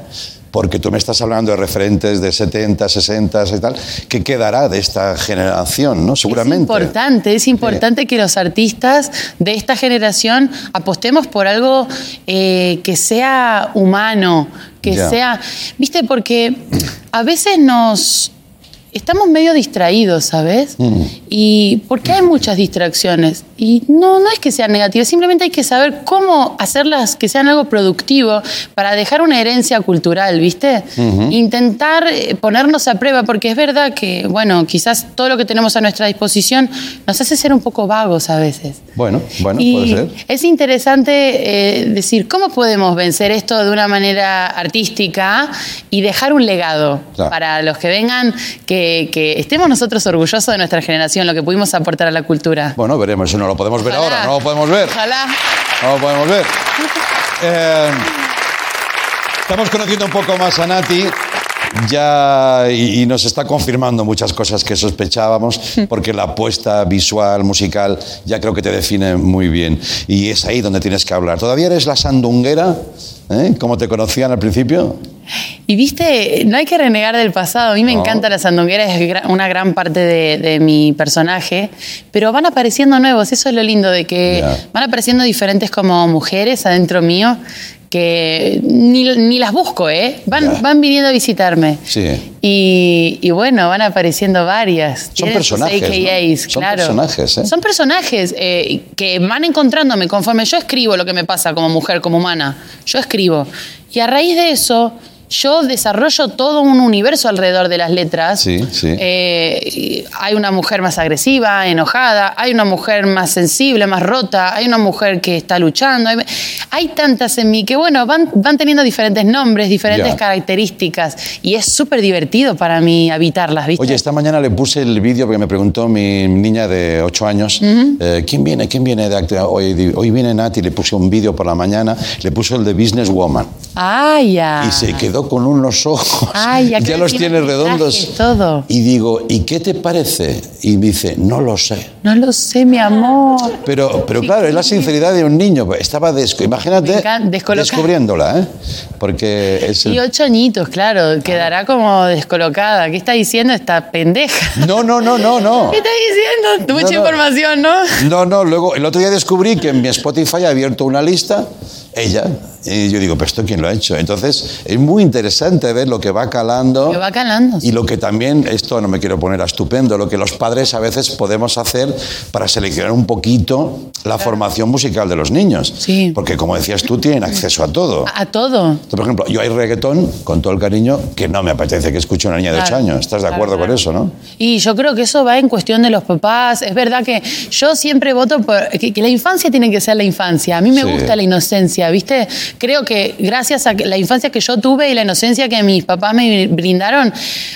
Porque tú me estás hablando de referentes de 70, 60 y tal. ¿Qué quedará de esta generación, no? Seguramente. Es importante, es importante que los artistas de esta generación apostemos por algo eh, que sea humano, que sea, viste, porque a veces nos estamos medio distraídos, ¿sabes? Mm. Y porque hay muchas distracciones. Y no, no es que sean negativas, simplemente hay que saber cómo hacerlas que sean algo productivo para dejar una herencia cultural, ¿viste? Intentar eh, ponernos a prueba, porque es verdad que, bueno, quizás todo lo que tenemos a nuestra disposición nos hace ser un poco vagos a veces. Bueno, bueno, y puede ser. es interesante eh, decir, ¿cómo podemos vencer esto de una manera artística y dejar un legado Claro. para los que vengan, que, que estemos nosotros orgullosos de nuestra generación, lo que pudimos aportar a la cultura? Bueno, veremos. Eso no lo podemos ver Ojalá. ahora, no lo podemos ver. Ojalá. No lo podemos ver. <laughs> Eh, Estamos conociendo un poco más a Nati. Ya, y, y nos está confirmando muchas cosas que sospechábamos, <laughs> porque la apuesta visual, musical, ya creo que te define muy bien. Y es ahí donde tienes que hablar. ¿Todavía eres la sandunguera? ¿Eh? Como te conocían al principio. Y viste, no hay que renegar del pasado. A mí me No. encanta la sandunguera, es una gran parte de, de mi personaje. Pero van apareciendo nuevos, eso es lo lindo de que van apareciendo diferentes como mujeres adentro mío que ni, ni las busco, ¿eh? Van, Ya. van viniendo a visitarme. Sí. Y, y bueno, van apareciendo varias. Son personajes, ¿no? AKAs, Son claro. personajes, ¿eh? Son personajes eh, que van encontrándome conforme yo escribo lo que me pasa como mujer, como humana. Yo escribo. Y a raíz de eso, yo desarrollo todo un universo alrededor de las letras. Sí, sí. Eh, hay una mujer más agresiva, enojada, hay una mujer más sensible, más rota, hay una mujer que está luchando. Hay, hay tantas en mí que, bueno, van, van teniendo diferentes nombres, diferentes Ya. características. Y es súper divertido para mí habitarlas, ¿viste? Oye, esta mañana le puse el vídeo porque me preguntó mi niña de 8 años, eh, ¿quién viene? ¿Quién viene de? Hoy, hoy viene Nati, le puse un vídeo por la mañana, le puso el de Business Woman ¡Ah, ya! y se quedó con unos ojos, Ay, ya, <laughs> ya los tiene redondos. todo. Y digo, ¿y qué te parece? Y me dice, no lo sé. No lo sé, mi amor. Pero, pero claro, es la sinceridad de un niño. Estaba, des- imagínate, descubriéndola, ¿eh? Porque es el- Y ocho añitos, claro, quedará como descolocada. ¿Qué está diciendo esta pendeja? No, no, no, no, no. <laughs> ¿Qué está diciendo? Mucha No, no. información, ¿no? No, no, luego el otro día descubrí que en mi Spotify ha abierto una lista, ella, y yo digo, ¿pero esto quién lo ha hecho? Entonces es muy interesante ver lo que va calando. Que va calando. Y lo que también, esto no me quiero poner a estupendo, lo que los padres a veces podemos hacer para seleccionar un poquito la formación musical de los niños. Sí. Porque como decías tú, tienen acceso a todo. A, a todo. Entonces, por ejemplo, yo hay reggaetón, con todo el cariño, que no me apetece que escuche una niña de 8 Claro. años. ¿Estás de Claro, acuerdo claro. con eso, no? Y yo creo que eso va en cuestión de los papás. Es verdad que yo siempre voto por que, que la infancia tiene que ser la infancia. A mí me Sí. gusta la inocencia, ¿viste? Creo que gracias a la infancia que yo tuve y la inocencia que mis papás me brindaron,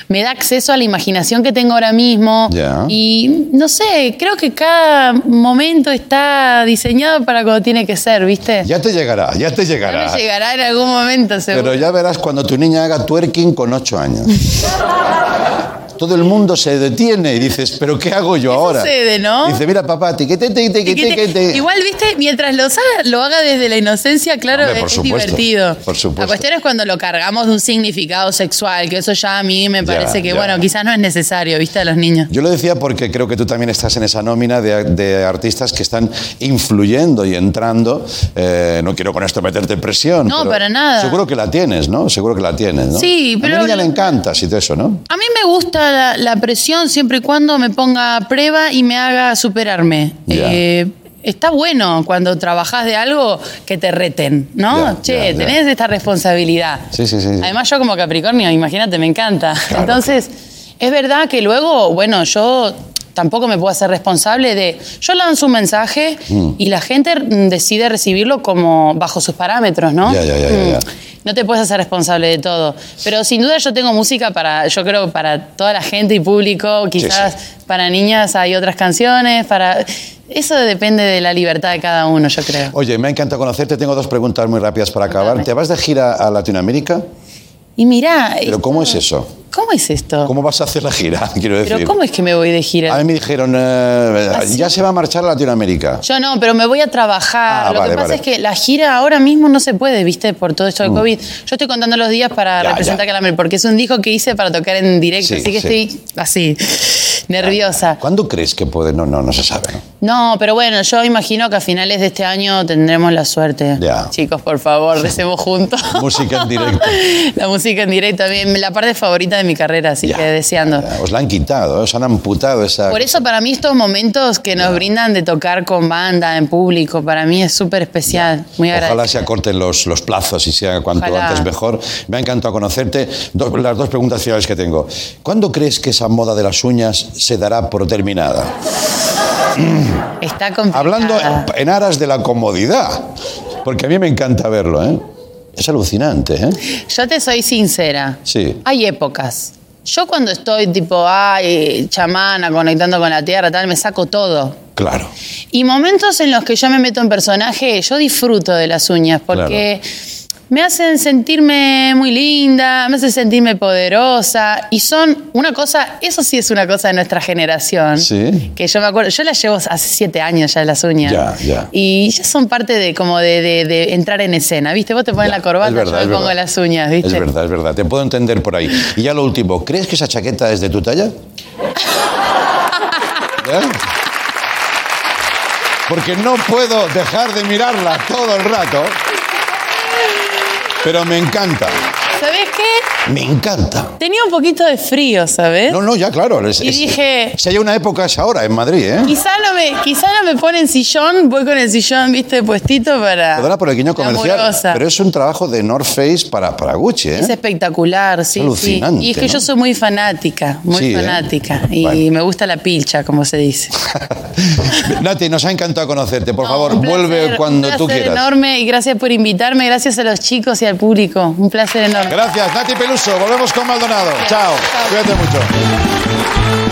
me da acceso a la imaginación que tengo ahora mismo. Ya. Y no sé, creo que cada momento está diseñado para como tiene que ser, ¿viste? Ya te llegará, ya te Ya llegará. me llegará en algún momento, seguro. Pero ya verás cuando tu niña haga twerking con ocho años. <laughs> Todo el mundo se detiene y dices, ¿pero qué hago yo ahora? sucede, no? Dice, mira, papá, tiquete, tiquete, Y que te- tiquete. Igual, viste, mientras lo haga, lo haga desde la inocencia, claro, Hombre, por es, es supuesto, divertido. por supuesto. La cuestión es cuando lo cargamos de un significado sexual, que eso ya a mí me Ya, parece que, ya. bueno, quizás no es necesario, viste, a los niños. Yo lo decía porque creo que tú también estás en esa nómina de, de artistas que están influyendo y entrando. Eh, no quiero con esto meterte en presión. No, pero para nada. Seguro que la tienes, ¿no? Seguro que la tienes, ¿no? Sí, pero- A mi niña le encanta, y todo eso, ¿no? A mí me gusta la, la presión siempre y cuando me ponga a prueba y me haga superarme. Eh, Está bueno cuando trabajas de algo que te reten, ¿no? Che, tenés esta responsabilidad. Sí, sí, sí. sí. Además, yo como Capricornio, imagínate, me encanta. Claro. Entonces, es verdad que luego, bueno, yo tampoco me puedo hacer responsable de. Yo lanzo un mensaje Mm. y la gente decide recibirlo como bajo sus parámetros, ¿no? Ya, ya, ya, Mm. ya. No te puedes hacer responsable de todo. Pero sin duda yo tengo música para, yo creo, para toda la gente y público. Quizás para niñas hay otras canciones, para. Eso depende de la libertad de cada uno, yo creo. Oye, me ha encantado conocerte. Tengo dos preguntas muy rápidas para acabar. Dame. ¿Te vas de gira a Latinoamérica? Y mirá. ¿Pero cómo es eso? ¿Cómo es esto? ¿Cómo vas a hacer la gira? <laughs> Quiero decir. ¿Pero cómo es que me voy de gira? A mí me dijeron, eh, ya se va a marchar a Latinoamérica. Yo no, pero me voy a trabajar. Ah, Lo vale, que pasa vale. es que la gira ahora mismo no se puede, ¿viste? Por todo esto de COVID. Yo estoy contando los días para Mm. Ya, representar ya. Calamel, porque es un disco que hice para tocar en directo, Sí, así que sí. estoy así, nerviosa. ¿Cuándo crees que puede? No, no, no se sabe. ¿no? Pero bueno, yo imagino que a finales de este año tendremos la suerte. Ya. Chicos, por favor, recemos juntos. <laughs> Música en directo. la música en directo, mí, la parte favorita de mi carrera, así Ya. que deseando. Os la han quitado, os han amputado esa. Por eso para mí estos momentos que nos brindan de tocar con banda, en público, para mí es súper especial, muy agradable. Ojalá se acorten los, los plazos y sea cuanto Ojalá. antes mejor. Me ha encantado conocerte. Las dos preguntas finales que tengo. ¿Cuándo crees que esa moda de las uñas se dará por terminada? Está complicada. Hablando en aras de la comodidad, porque a mí me encanta verlo. ¿eh? Es alucinante. ¿eh? Yo te soy sincera. Sí. Hay épocas. Yo cuando estoy tipo, ay, chamana, conectando con la tierra, tal, me saco todo. Claro. Y momentos en los que yo me meto en personaje, yo disfruto de las uñas, porque me hacen sentirme muy linda, me hacen sentirme poderosa y son una cosa, eso sí es una cosa de nuestra generación. Sí. Que yo me acuerdo, yo las llevo hace siete años ya las uñas. Ya, ya. Y ya son parte de como de, de- de entrar en escena, ¿viste? Vos te pones la corbata, verdad, yo me pongo verdad. las uñas, ¿viste? Es verdad, es verdad. Te puedo entender por ahí. Y ya lo último, ¿crees que esa chaqueta es de tu talla? <laughs> Porque no puedo dejar de mirarla todo el rato. Pero me encanta, ¿Sabés qué? Me encanta. Tenía un poquito de frío, ¿sabes? No, no, ya claro. es- Y es- dije- Si hay una época es ahora, en Madrid, ¿eh? Quizá no, me, quizá no me ponen sillón, voy con el sillón, viste, puestito para. Perdona por el guiño comercial, Amorosa. pero es un trabajo de North Face para, para Gucci, ¿eh? Es espectacular, sí, sí. Alucinante, Y es que ¿no? yo soy muy fanática, muy Sí, ¿eh? fanática. Y Bueno. me gusta la pilcha, como se dice. <laughs> Nati, nos ha encantado conocerte. Por No, favor, un placer, vuelve cuando un tú placer quieras. enorme y gracias por invitarme, gracias a los chicos y al público. Un placer enorme. Gracias, Nati Peluso. Volvemos con Maldonado. Chao. Cuídate mucho.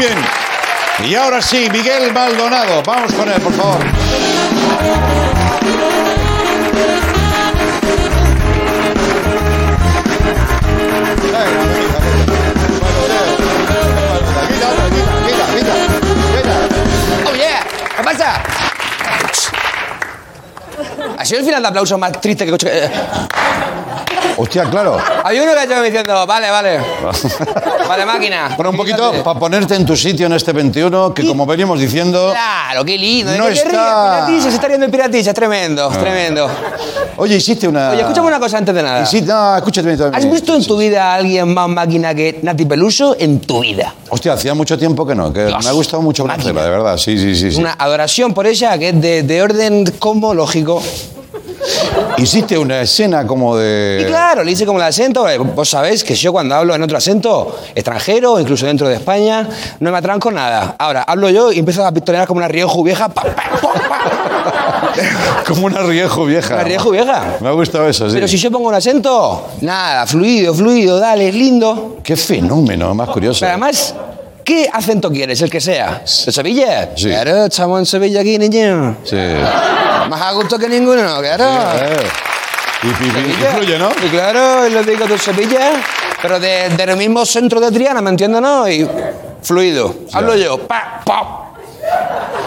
Bien. Y ahora sí, Miguel Maldonado. Vamos con él, por favor. Oye, ¿qué pasa? Ha sido el final de aplauso más triste que... Hostia, claro. Había uno que estaba diciendo, vale, vale. <laughs> Vale, máquina. Bueno, un poquito para ponerte en tu sitio en este 21, que como venimos diciendo... Claro, qué lindo. ¿De No está- Piratilla, se está riendo el piratilla, es tremendo, es tremendo. Oye, hiciste una... Oye, escúchame una cosa antes de nada. Hiciste- no, escúchame también. ¿Has visto en tu vida a alguien más máquina que Nati Peluso? En tu vida. Hostia, hacía mucho tiempo que no, que Dios, me ha gustado mucho conocerla, de verdad. Sí, sí, sí. sí. Una adoración por ella que es de, de orden cosmológico. Hiciste una escena como Y de... claro, le hice como el acento. eh, Vos sabés que yo cuando hablo en otro acento, extranjero, incluso dentro de España, no me atranco nada. Ahora, hablo yo y empiezo a pistolear como una riejo vieja. pa, pa, pa. <laughs> Como una riejo vieja. Una riejo vieja. Me ha gustado eso, sí. Pero si yo pongo un acento, nada, fluido, fluido, dale, es lindo. Qué fenómeno, más curioso. Pero además, ¿qué acento quieres? El que sea. ¿De Sevilla? Sí. Claro, estamos en Sevilla aquí, niño. Sí. Más a gusto que ninguno, claro. Eh. Y, y- y- fluye, ¿no? Y claro, y lo digo de Sevilla, pero de- del mismo centro de Triana, ¿me entiendes, no? Y fluido. Hablo yo, pa, pa.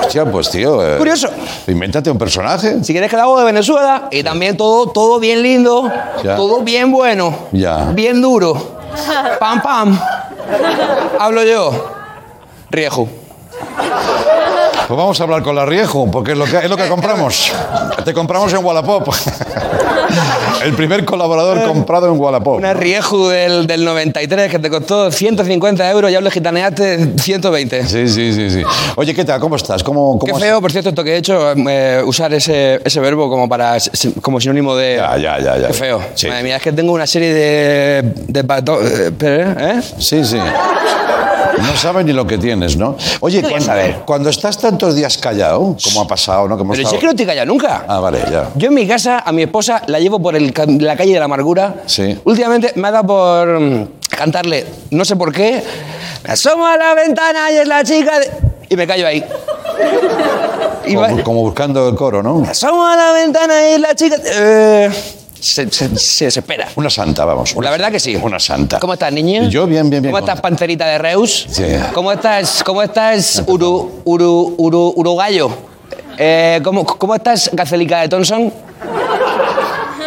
Hostia, pues tío. eh, Curioso. Invéntate un personaje. Si quieres que la hago de Venezuela, y también todo, todo bien lindo, Ya. todo bien bueno, Ya. bien duro. Pam, pam. Hablo yo. Riejo. Pues vamos a hablar con la Riejo, porque es lo que, es lo que compramos. Te compramos en Wallapop. <laughs> El primer colaborador comprado en Wallapop. Una Rieju del, del 93 que te costó 150 euros y ahora le gitaneaste 120. Sí, sí, sí, sí. Oye, ¿qué tal? ¿Cómo estás? ¿Cómo, cómo Qué has- feo, por cierto, esto que he hecho, eh, usar ese, ese verbo como para como sinónimo de. Ya, ya, ya, ya. Qué feo. Sí. Madre mía, es que tengo una serie de. de pato- eh, ¿eh? Sí, sí. No sabes ni lo que tienes, ¿no? Oye, voy a cuando, saber? cuando estás tantos días callado, como ha pasado, ¿no? Que hemos Pero si estado- es que no te callas nunca. Ah, vale, ya. Yo en mi casa, a mi esposa, la llevo por el ca- la calle de la amargura. Sí. Últimamente me ha dado por mm, cantarle, no sé por qué, me asomo a la ventana y es la chica de... Y me callo ahí. Y va- Como, como buscando el coro, ¿no? me asomo a la ventana y es la chica... de- Eh, se, se- se desespera. Una santa, vamos. La verdad que sí. Una santa. ¿Cómo estás, niño? Yo bien, bien, bien. ¿Cómo estás, panterita de Reus? Sí. ¿Cómo estás, cómo estás, uru, uru, uru, uruguayo? Eh, ¿cómo, ¿Cómo estás, gacelica de Thompson?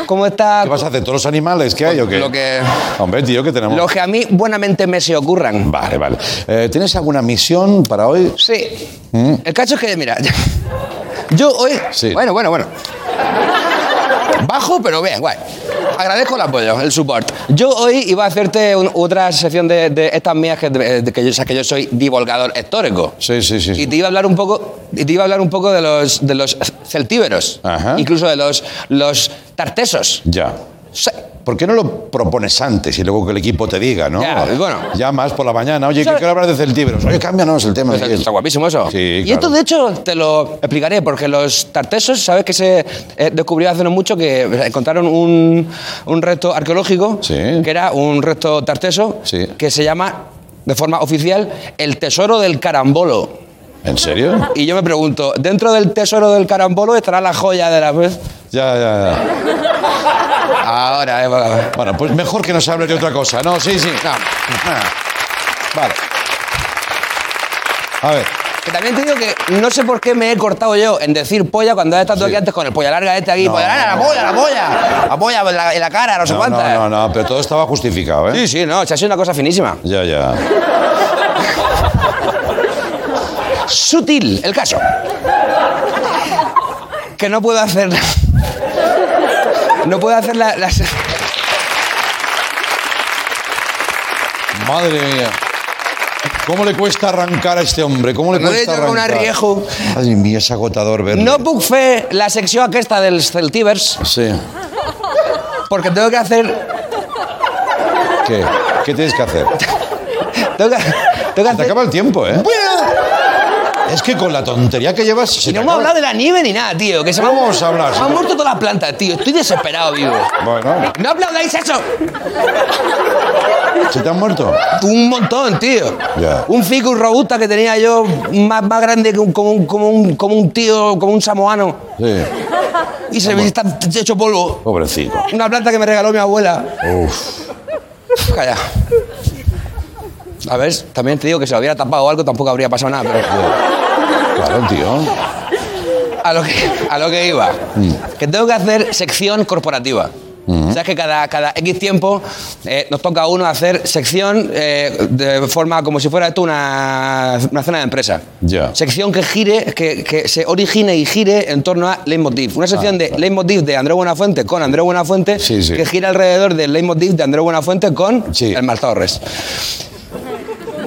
¿Cómo estás? ¿Qué vas a hacer? ¿Todos los animales que hay o qué? Lo que, Hombre, tío, que tenemos... lo que a mí buenamente me se ocurran. Vale, vale. Eh, ¿Tienes alguna misión para hoy? Sí. El cacho es que, mira, <laughs> yo hoy... Sí. Bueno, bueno, bueno. Bajo, pero bien, guay. Agradezco el apoyo, el support. Yo hoy iba a hacerte un- otra sección de, de estas mías que, de que yo, sea, que yo soy divulgador histórico. Sí, sí, sí. Y te iba a hablar un poco, y te iba a hablar un poco de los, de los celtíberos, Ajá. incluso de los, los tartesos. Ya. Sí. ¿Por qué no lo propones antes y luego que el equipo te diga, no? Ya, bueno. Llamas por la mañana. Oye, que quiero hablar de celtíberos. Oye, cámbianos el tema. Pues Está guapísimo eso. Sí, y claro. esto, de hecho, te lo explicaré, porque los tartesos, ¿sabes que se eh, descubrió hace no mucho que encontraron un, un resto arqueológico, Sí. que era un resto tarteso, Sí. que se llama, de forma oficial, el tesoro del carambolo. ¿En serio? Y yo me pregunto, ¿dentro del tesoro del carambolo estará la joya de la vez? Ya, ya, ya. Ahora, eh, Bueno, pues mejor que nos hables de otra cosa. No, sí, sí. no. <laughs> Vale. A ver. Que también te digo que no sé por qué me he cortado yo en decir polla cuando has estado aquí antes con el polla larga este aquí. No, polla larga, la polla, la polla. La polla en la, en la cara, no sé cuántas. no, no, no, pero todo estaba justificado, ¿eh? Sí, sí, no, se ha sido una cosa finísima. Ya, ya. Sutil, el caso. Que no puedo hacer. No puedo hacer la- las. Madre mía. ¿Cómo le cuesta arrancar a este hombre? ¿Cómo le No cuesta he hecho un arrancar? arriejo. Madre mía, es agotador verlo. No puc fer la secció aquesta dels Celtibers Sí. porque tengo que hacer. ¿Qué? ¿Qué tienes que hacer? Tengo que, tengo que Se te acaba el tiempo, ¿eh? Es que con la tontería que llevas... se Y te no hemos acaba- hablado de la nieve ni nada, tío. Que se me ¿Cómo han- vamos a hablar? Se me han muerto todas las plantas, tío. Estoy desesperado, vivo. Bueno, No aplaudáis eso. ¿se te han muerto? Un montón, tío. Ya. Un ficus robusta que tenía yo más, más grande que un, como, un, como, un, como un tío, como un samoano. Sí. Y se me está hecho polvo. Pobrecito. Una planta que me regaló mi abuela. Uf. Calla. A ver, también te digo que si lo hubiera tapado algo tampoco habría pasado nada, pero Claro, tío. a lo que, a lo que iba. Que tengo que hacer sección corporativa. Sabes que cada, cada X tiempo eh, nos toca a uno hacer sección eh, de forma como si fuera esto una, una cena de empresa. Ya. Sección que gire, que, que se origine y gire en torno a Leitmotiv. Una sección de Leitmotiv de Andrés Buenafuente con Andrés Buenafuente Ah, Sí, sí. que gira alrededor del Leitmotiv de Andrés Buenafuente con Sí. el Torres.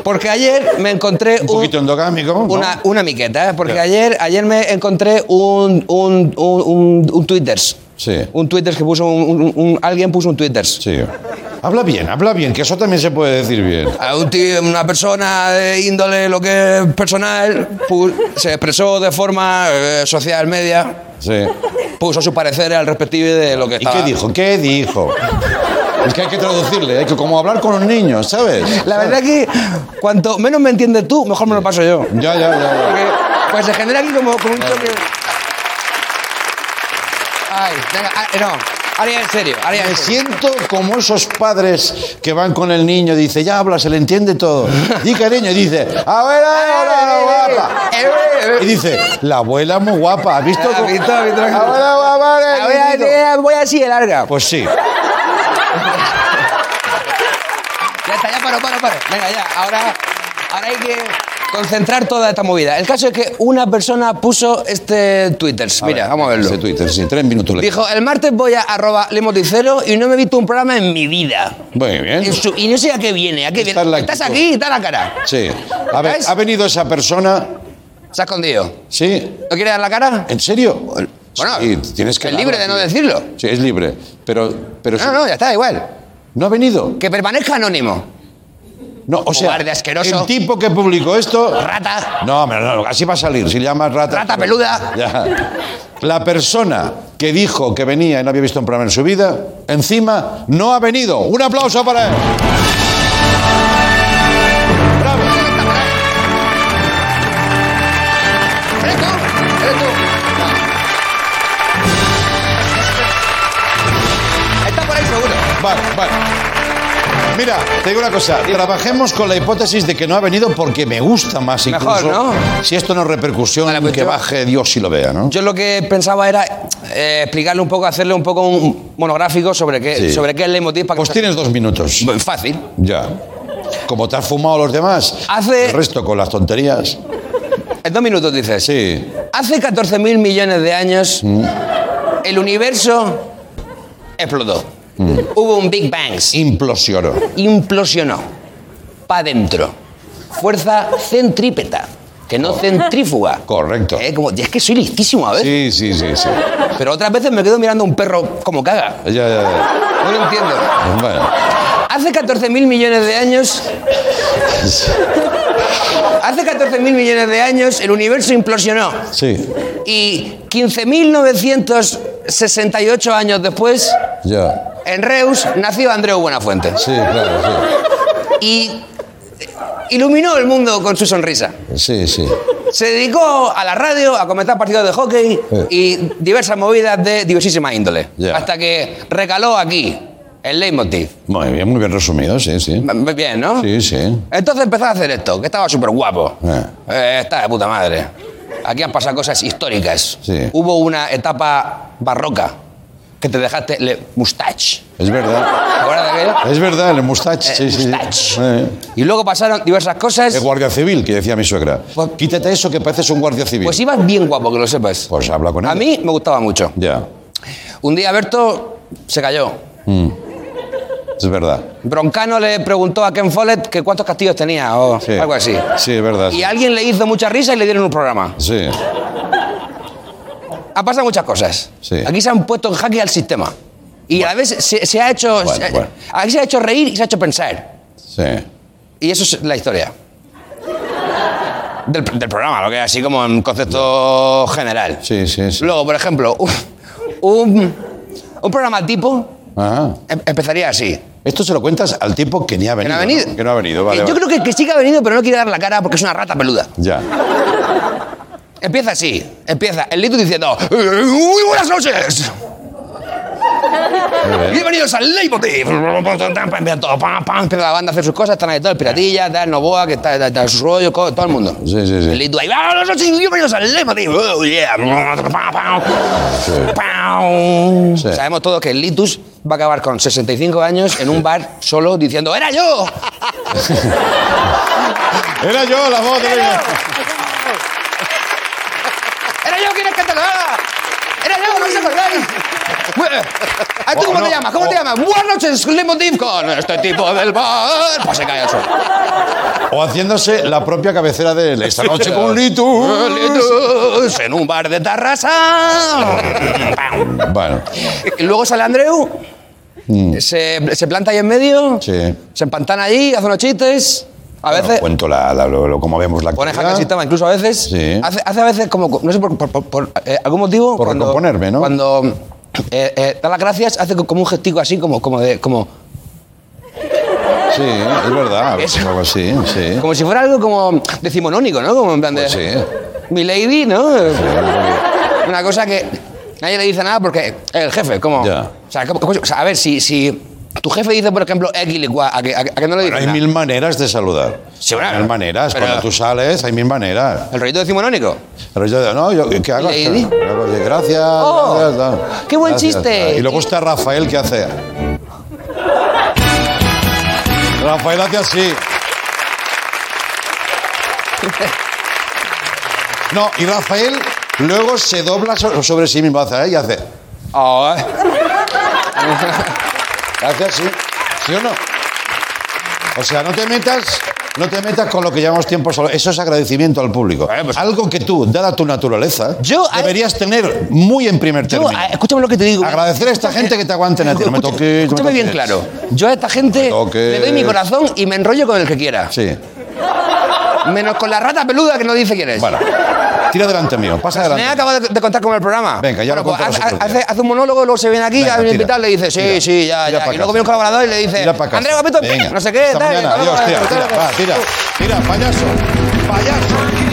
Porque ayer me encontré Un poquito endogámico. ¿no? una, una miqueta, ¿eh? porque ayer, ayer me encontré un, un, un, un, un twitters. Sí. Un twitters que puso un, un- un- alguien puso un twitters. Sí. Habla bien, habla bien, que eso también se puede decir bien. A un tío, una persona de índole lo que es personal se expresó de forma eh, social media, Sí. puso su parecer al respectivo de lo que ¿Y estaba. qué dijo? ¿Qué dijo? Es que hay que traducirle, hay que como hablar con los niños, ¿sabes? La verdad que cuanto menos me entiendes tú, mejor me lo paso yo. Ya, ya, ya. Porque, pues se genera aquí como, como un toque. Ay, venga, ah, no, ahora ya en serio, ahora ya en Me serio. siento como esos padres que van con el niño y dice, ya habla, se le entiende todo. Y el niño dice, abuela, abuela, guapa. Y dice, la abuela es muy guapa, ¿has visto? ¿Has cómo- a, niñito". voy así de larga. Pues sí. Ya está, ya paro, paro, paro. Venga, ya. Ahora, ahora hay que concentrar toda esta movida. El caso es que una persona puso este Twitter. Mira, vamos a verlo. Ese Twitter, sí, tres minutos. le- Dijo, el martes voy a arroba lemoticero y no me he visto un programa en mi vida. Muy bien. Y su- Y no sé a qué viene, a qué Esta es viene. la Estás actitud. aquí está la cara. Sí. A ver, ¿Ves? ha venido esa persona. Se ha escondido. Sí. ¿No quiere dar la cara? ¿En serio? Bueno, Sí, tienes que es libre de no decirlo. Sí, es libre. Pero, pero No, no, ya está, igual. ¿No ha venido? Que permanezca anónimo. No, o sea, asqueroso. el tipo que publicó esto... Rata. No, no, así va a salir. Si le llamas rata... Rata peluda. Ya. La persona que dijo que venía y no había visto un programa en su vida, encima no ha venido. Un aplauso para él. Mira, te digo una cosa. Trabajemos con la hipótesis de que no ha venido porque me gusta más incluso. Mejor, ¿no? Si esto no es repercusión, Vale, pues que yo- baje Dios y lo vea, ¿no? Yo lo que pensaba era eh, explicarle un poco, hacerle un poco un monográfico sobre qué, Sí. sobre qué es leitmotiv para que Pues tienes dos minutos. Fácil. Ya. Como te has fumado los demás, Hace- el resto con las tonterías. En dos minutos dices. Sí. Hace 14.000 millones de años, Mm. el universo explotó. Hubo un Big Bang. Implosionó. Implosionó. Pa' dentro. Fuerza centrípeta. Que no centrífuga. Correcto. Eh, como, y es que soy listísimo a veces. Sí, sí, sí, sí. Pero otras veces me quedo mirando a un perro como caga. Ya, ya, ya. No lo entiendo. Bueno. Hace 14.000 millones de años. Hace 14.000 millones de años el universo implosionó. Sí, Y 15.968 años después, ya. En Reus nació Andreu Buenafuente. Sí, claro, Y iluminó el mundo con su sonrisa. sí. Sí, sí. Se dedicó a la radio, a comentar partidos de hockey y diversas movidas de diversísima índole. Ya. Hasta que recaló aquí, el leitmotiv. Muy bien, muy bien resumido, sí, sí. M- Bien, ¿no? Sí, sí. Entonces empezó a hacer esto, que estaba súper guapo. Eh. Eh, está de puta madre. Aquí han pasado cosas históricas. Sí. Hubo una etapa barroca que te dejaste le mustache. Es verdad. ¿Te acuerdas de aquello? Es verdad, el mustache, sí, sí. mustache. Eh. Y luego pasaron diversas cosas. El guardia civil, que decía mi suegra. Quítate eso que pareces un guardia civil. Pues ibas bien guapo, que lo sepas. Pues habla con él. A mí me gustaba mucho. Ya, Un día Berto se cayó. es verdad. Broncano le preguntó a Ken Follett que cuántos castillos tenía o Sí. algo así. Sí, es verdad. Y alguien le hizo mucha risa y le dieron un programa. Sí, Han pasado muchas cosas. Sí. Aquí se han puesto en jaque al sistema. Y a la vez se, se ha hecho. Bueno, se- bueno. Aquí se ha hecho reír y se ha hecho pensar. sí. Y eso es la historia. Del, del programa, lo que es así como en concepto general. Sí, sí, sí. Luego, por ejemplo, un, un, programa tipo Ajá. em- empezaría así. Esto se lo cuentas al tipo que ni ha Que venido. no ha venido. Que no ha venido, vale. Yo vale. creo que, que sí que ha venido, pero no quiere dar la cara porque es una rata peluda. Ya. <laughs> Empieza así. Empieza el Lito diciendo: "Eh, Muy buenas noches. Bienvenidos al Leitmotiv. Empieza la banda a hacer sus cosas, están ahí todo, el Piratilla, tal, Novoa, que está, está, su rollo, todo el mundo. Sí, sí, sí. El Lito ahí, buenas noches, bienvenidos al Leitmotiv. Oh, yeah. Pam. Sí. Sabemos todos que el Litus va a acabar con 65 años en un bar solo diciendo: ¡Era yo! <laughs> Era yo la voz de ¡Era yo quien es que te lo haga! ¡Era yo, no os acordáis! Bueno, ¿a tú Oh, cómo te llamas? ¿Cómo te oh. llamas? Buenas noches, Leitmotiv con este tipo del bar. Pues se cae al suelo. O haciéndose la propia cabecera de él. Esta noche con Litus. En un bar de Tarrasa. Bueno, Y luego sale Andreu, se, se planta ahí en medio, Mm. sí. se empantana allí, hace unos chistes. A veces cuento la, la- lo, lo- cómo vemos la pone actualidad. al sistema, incluso a veces. Sí. Hace, hace a veces como, no sé por, por- por- eh, algún motivo. Por recomponerme, ¿no? Cuando eh, eh, da las gracias, hace como un gestico así, como, como de. Como, Sí, es verdad. <laughs> Eso. algo así, sí. como si fuera algo como decimonónico, ¿no? Como en plan de. Pues sí. Mi lady, ¿no? Una cosa que nadie le dice nada porque es el jefe, como. Ya. O, sea, como- como- o sea, a ver, si, si tu jefe dice, por ejemplo, X igual, a que, a que- a que no le dices hay nada? mil maneras de saludar. Sí, bueno, hay mil maneras. pero- Cuando tú sales, hay mil maneras. ¿El rollito decimonónico? Pero yo, no, yo, ¿qué hago? Gracias. Oh, gracias, qué buen Gracias, chiste. Y luego está Rafael, ¿qué hace? Rafael hace así. No, y Rafael luego se dobla so- sobre sí mismo hace, ¿eh? y hace. Oh, eh. <laughs> Hace así. ¿Sí o no? O sea, no te metas. No te metas con lo que llamamos tiempo solo. Eso es agradecimiento al público. Pues- Algo que tú, dada tu naturaleza, Yo- deberías tener muy en primer término. escúchame lo que te digo. Agradecer a esta gente que te aguanten a ti. No me toques. no me Escúchame bien claro. Yo a esta gente le doy mi corazón y me enrollo con el que quiera. Sí. Menos con la rata peluda que no dice quién es. Bueno, tira delante mío. Pasa Me adelante. acabado de, de contar con el programa. Venga, ya lo pues, contamos hace, hace- un monólogo, luego se viene aquí, Venga, a un tira, invitado le dice, sí, tira. sí, ya, ya. Y luego viene un colaborador y le dice. Andrés Gapito, Venga. no sé qué, tal. mañana. Adiós, tira, tira. tira. Tira, payaso. Payaso.